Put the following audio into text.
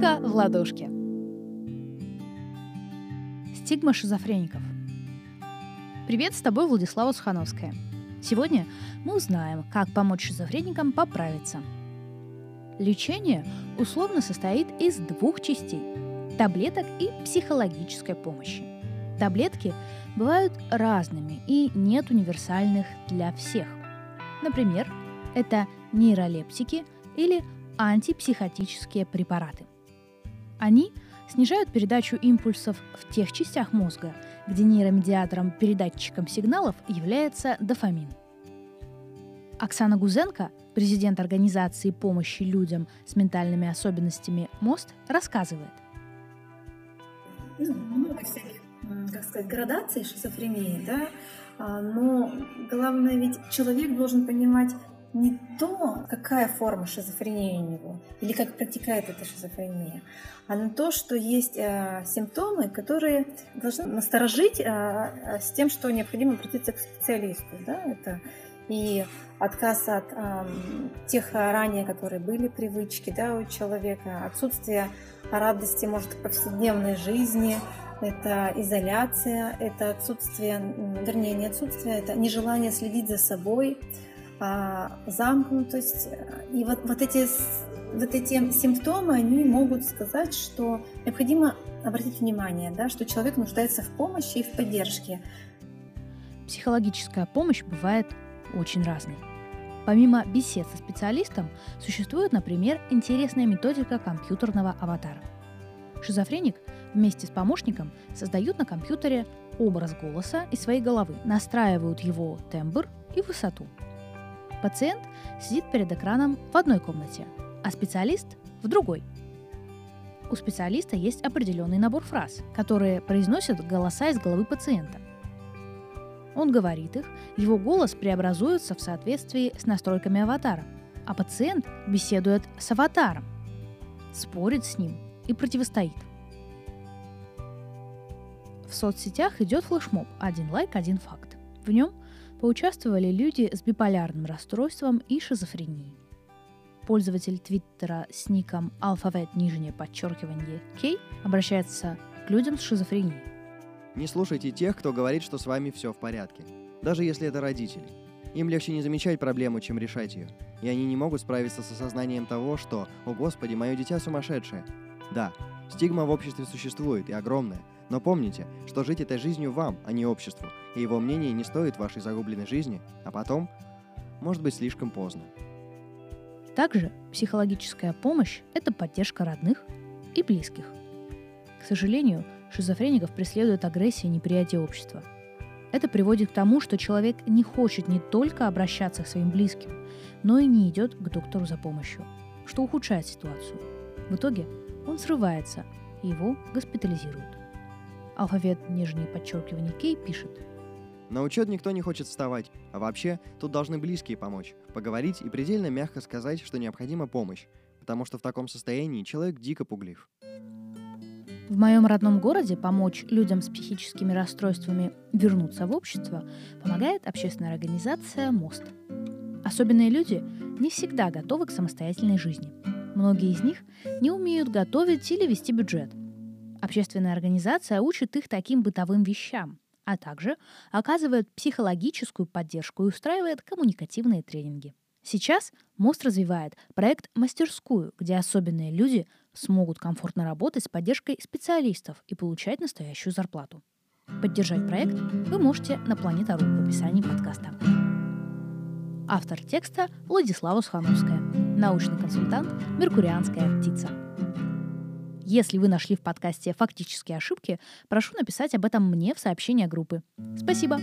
Белка в ладошке. Стигма шизофреников. Привет, с тобой Владислава Сухановская. Сегодня мы узнаем, как помочь шизофреникам поправиться. Лечение условно состоит из двух частей – таблеток и психологической помощи. Таблетки бывают разными и нет универсальных для всех. Например, это нейролептики или антипсихотические препараты. Они снижают передачу импульсов в тех частях мозга, где нейромедиатором-передатчиком сигналов является дофамин. Оксана Гузенко, президент организации помощи людям с ментальными особенностями МОСТ, рассказывает. Ну, много всяких, как сказать, градаций шизофрении, да, а, но главное ведь человек должен понимать не то, какая форма шизофрении у него, или как протекает эта шизофрения, а на то, что есть э, симптомы, которые должны насторожить э, с тем, что необходимо обратиться к специалисту. Да? Это и отказ от э, тех ранее, которые были привычки да, у человека, отсутствие радости, может, в повседневной жизни, это изоляция, это отсутствие, вернее, не отсутствие, это нежелание следить за собой, замкнутость. И вот, вот, эти, вот эти симптомы, они могут сказать, что необходимо обратить внимание, да, что человек нуждается в помощи и в поддержке. Психологическая помощь бывает очень разной. Помимо бесед со специалистом, существует, например, интересная методика компьютерного аватара. Шизофреник вместе с помощником создают на компьютере образ голоса из своей головы, настраивают его тембр и высоту – Пациент сидит перед экраном в одной комнате, а специалист в другой. У специалиста есть определенный набор фраз, которые произносят голоса из головы пациента. Он говорит их, его голос преобразуется в соответствии с настройками аватара, а пациент беседует с аватаром, спорит с ним и противостоит. В соцсетях идет флешмоб «Один лайк, один факт». В нем поучаствовали люди с биполярным расстройством и шизофренией. Пользователь Твиттера с ником алфавит нижнее подчеркивание Кей обращается к людям с шизофренией. Не слушайте тех, кто говорит, что с вами все в порядке. Даже если это родители. Им легче не замечать проблему, чем решать ее. И они не могут справиться с осознанием того, что «О господи, мое дитя сумасшедшее». Да, стигма в обществе существует и огромная, но помните, что жить этой жизнью вам, а не обществу, и его мнение не стоит вашей загубленной жизни, а потом может быть слишком поздно. Также психологическая помощь – это поддержка родных и близких. К сожалению, шизофреников преследует агрессия и неприятие общества. Это приводит к тому, что человек не хочет не только обращаться к своим близким, но и не идет к доктору за помощью, что ухудшает ситуацию. В итоге он срывается, и его госпитализируют. Алфавит нижнее подчеркивание Кей пишет. На учет никто не хочет вставать, а вообще тут должны близкие помочь, поговорить и предельно мягко сказать, что необходима помощь, потому что в таком состоянии человек дико пуглив. В моем родном городе помочь людям с психическими расстройствами вернуться в общество помогает общественная организация «Мост». Особенные люди не всегда готовы к самостоятельной жизни. Многие из них не умеют готовить или вести бюджет. Общественная организация учит их таким бытовым вещам, а также оказывает психологическую поддержку и устраивает коммуникативные тренинги. Сейчас МОСТ развивает проект «Мастерскую», где особенные люди смогут комфортно работать с поддержкой специалистов и получать настоящую зарплату. Поддержать проект вы можете на Планета.ру в описании подкаста. Автор текста Владислава Сухановская, научный консультант «Меркурианская птица». Если вы нашли в подкасте фактические ошибки, прошу написать об этом мне в сообщение группы. Спасибо!